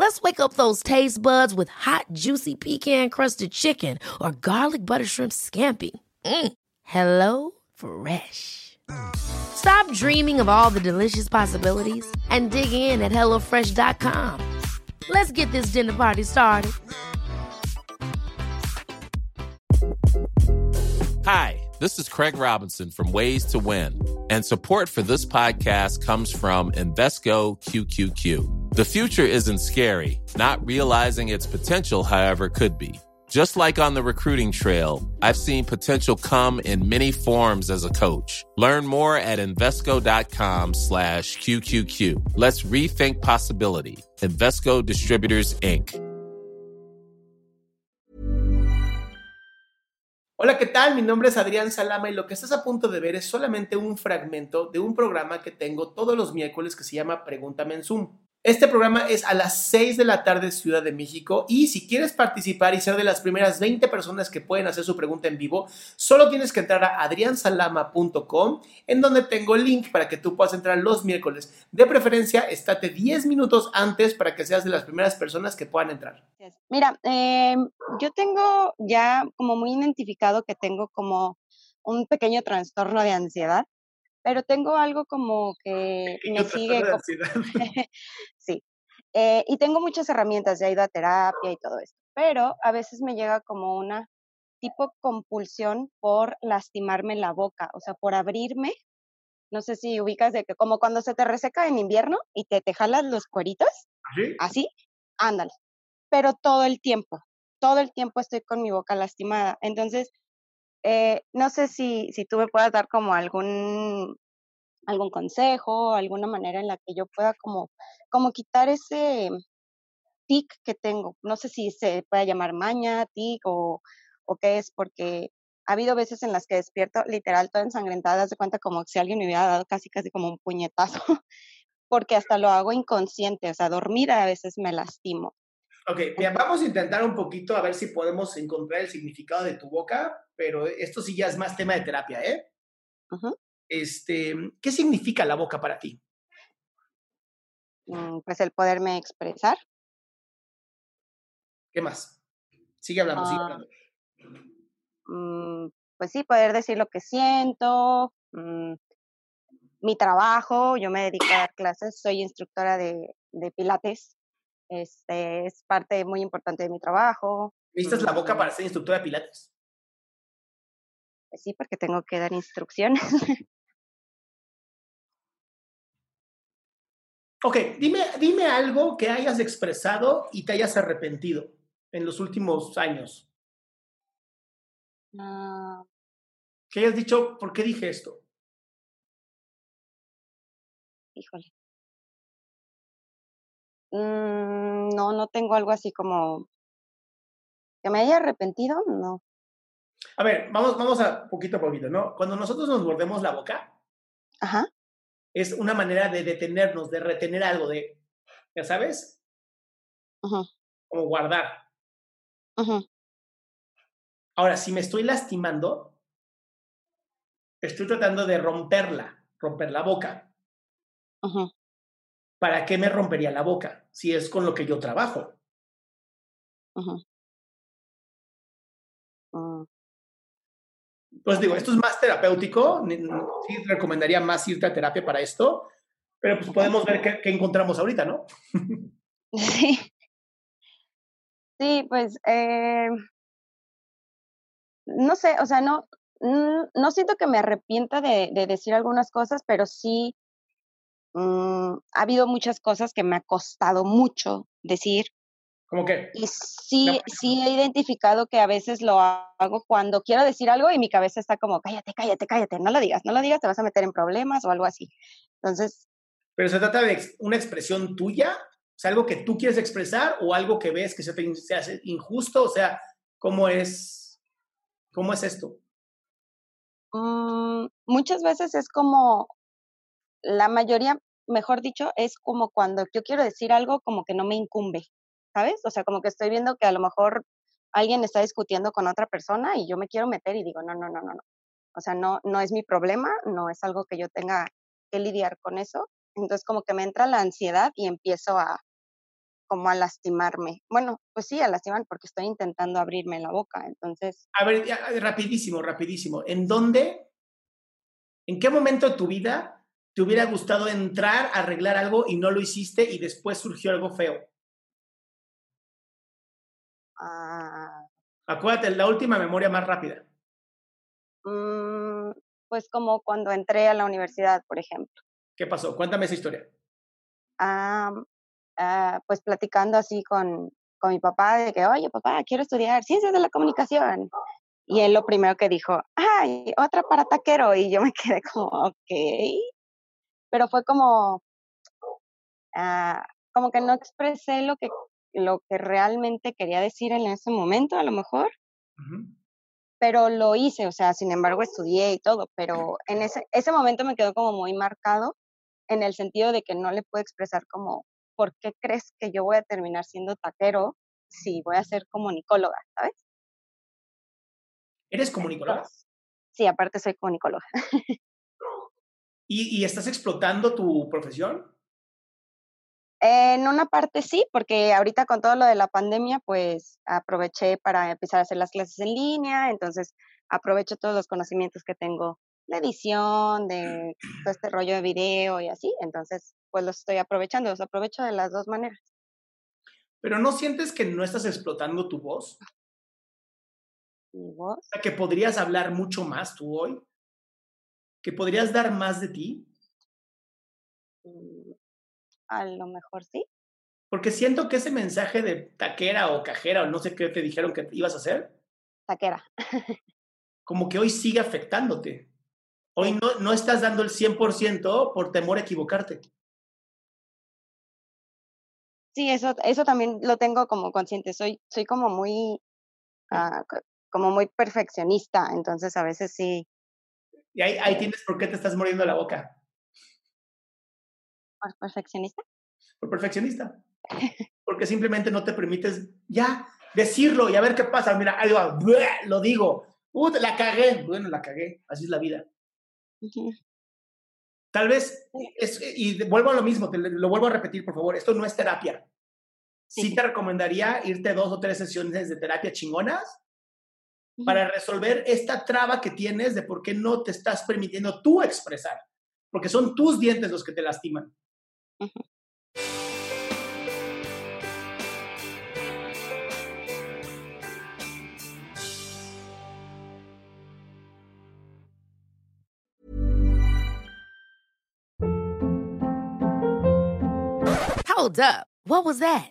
Let's wake up those taste buds with hot, juicy pecan crusted chicken or garlic butter shrimp scampi. Mm. Hello Fresh. Stop dreaming of all the delicious possibilities and dig in at HelloFresh.com. Let's get this dinner party started. Hi, this is Craig Robinson from Ways to Win, and support for this podcast comes from Invesco QQQ. The future isn't scary. Not realizing its potential, however, could be. Just like on the recruiting trail, I've seen potential come in many forms as a coach. Learn more at Invesco.com slash QQQ. Let's rethink possibility. Invesco Distributors, Inc. Hola, ¿qué tal? Mi nombre es Adrián Salama y lo que estás a punto de ver es solamente un fragmento de un programa que tengo todos los miércoles que se llama Pregúntame en Zoom. Este programa es a las 6 de la tarde Ciudad de México y si quieres participar y ser de las primeras 20 personas que pueden hacer su pregunta en vivo, solo tienes que entrar a adriansalama.com en donde tengo el link para que tú puedas entrar los miércoles. De preferencia, estate 10 minutos antes para que seas de las primeras personas que puedan entrar. Mira, eh, yo tengo ya como muy identificado que tengo como un pequeño trastorno de ansiedad pero tengo algo como que me sigue. Eh, y tengo muchas herramientas, ya he ido a terapia y todo esto, pero a veces me llega como una tipo compulsión por lastimarme la boca, o sea, por abrirme. No sé si ubicas de que como cuando se te reseca en invierno y te, te jalas los cueritos, así, ándale. Pero todo el tiempo, todo el tiempo estoy con mi boca lastimada. Entonces, eh, no sé si, si tú me puedas dar como algún, algún consejo, alguna manera en la que yo pueda como, como quitar ese tic que tengo. No sé si se puede llamar maña, tic o, o qué es, porque ha habido veces en las que despierto literal toda ensangrentada, de cuenta como si alguien me hubiera dado casi casi como un puñetazo, porque hasta lo hago inconsciente, o sea, dormir a veces me lastimo. Ok, bien, vamos a intentar un poquito a ver si podemos encontrar el significado de tu boca, pero esto sí ya es más tema de terapia, ¿eh? Este, ¿qué significa la boca para ti? Mm, pues el poderme expresar. ¿Qué más? Sigue hablando, sigue Ah. hablando. Mm, pues sí, poder decir lo que siento, mm, mi trabajo, yo me dedico a dar clases, soy instructora de, de pilates, este es parte muy importante de mi trabajo. ¿Necesitas la boca mm, para ser instructora de pilates? pues sí, porque tengo que dar instrucciones. Ok, dime, dime algo que hayas expresado y te hayas arrepentido en los últimos años. Ah, Que hayas dicho, ¿por qué dije esto? híjole. Mm, no, no tengo algo así como que me haya arrepentido, no. A ver, vamos, vamos a poquito a poquito, ¿no? Cuando nosotros nos mordemos la boca, Ajá, es una manera de detenernos, de retener algo, de, ya sabes, ujú, como guardar. Ahora, si me estoy lastimando, estoy tratando de romperla, romper la boca. ¿Para qué me rompería la boca si es con lo que yo trabajo? Ujú. Pues digo, esto es más terapéutico, sí recomendaría más irte a terapia para esto, pero pues podemos ver qué, encontramos ahorita, ¿no? Sí. Sí, pues, eh, no sé, o sea, no, no siento que me arrepienta de, de decir algunas cosas, pero sí mm, ha habido muchas cosas que me ha costado mucho decir Como que, y sí, sí he identificado que a veces lo hago cuando quiero decir algo y mi cabeza está como, cállate, cállate, cállate, no lo digas, no lo digas, te vas a meter en problemas o algo así. Entonces, pero se trata de una expresión tuya, o sea, algo que tú quieres expresar o algo que ves que se te in- se hace injusto, o sea, ¿cómo es? ¿Cómo es esto? Mm, muchas veces es como, la mayoría, mejor dicho, es como cuando yo quiero decir algo como que no me incumbe, ¿sabes? O sea, como que estoy viendo que a lo mejor alguien está discutiendo con otra persona y yo me quiero meter y digo, no, no, no, no, no. O sea, no, no es mi problema, no es algo que yo tenga que lidiar con eso. Entonces como que me entra la ansiedad y empiezo a como a lastimarme. Bueno, pues sí, a lastimar porque estoy intentando abrirme la boca. Entonces... A ver, rapidísimo, rapidísimo. ¿En dónde, en qué momento de tu vida te hubiera gustado entrar a arreglar algo y no lo hiciste y después surgió algo feo? Ah. Acuérdate, la última memoria más rápida. Mm, pues como cuando entré a la universidad, por ejemplo. ¿Qué pasó? Cuéntame esa historia. Ah, ah, pues platicando así con, con mi papá de que, oye, papá, quiero estudiar ciencias de la comunicación. Y él lo primero que dijo, ay, otra para taquero. Y yo me quedé como, ok. Pero fue como, ah, como que no expresé lo que lo que realmente quería decir en ese momento, a lo mejor. Pero lo hice, o sea, sin embargo estudié y todo, pero en ese, ese momento me quedó como muy marcado en el sentido de que no le puedo expresar como, ¿por qué crees que yo voy a terminar siendo taquero si voy a ser comunicóloga, ¿sabes? ¿Eres comunicóloga? Sí, aparte soy comunicóloga. ¿Y, ¿Y estás explotando tu profesión? En una parte sí, porque ahorita con todo lo de la pandemia, pues aproveché para empezar a hacer las clases en línea, entonces aprovecho todos los conocimientos que tengo de edición, de todo este rollo de video y así, entonces pues los estoy aprovechando, los aprovecho de las dos maneras. Pero ¿no sientes que no estás explotando tu voz? ¿Mi voz? ¿Que podrías hablar mucho más tú hoy? ¿Que podrías dar más de ti? Mm, a lo mejor sí. Porque siento que ese mensaje de taquera o cajera o no sé qué te dijeron que ibas a hacer. Taquera. como que hoy sigue afectándote. Hoy no, no estás dando el 100% por temor a equivocarte. Sí, eso, eso también lo tengo como consciente. Soy, soy como muy, ah, como muy perfeccionista, entonces a veces sí. Y ahí, ahí tienes por qué te estás muriendo la boca. ¿Por perfeccionista? Por perfeccionista. Porque simplemente no te permites ya decirlo y a ver qué pasa. Mira, algo, lo digo. Uh, la cagué. Bueno, la cagué. Así es la vida. Tal vez, es, y vuelvo a lo mismo, te, lo vuelvo a repetir, por favor, esto no es terapia. Sí. te recomendaría irte dos o tres sesiones de terapia chingonas para resolver esta traba que tienes de por qué no te estás permitiendo tú expresar, porque son tus dientes los que te lastiman. Mm-hmm. Hold up. What was that?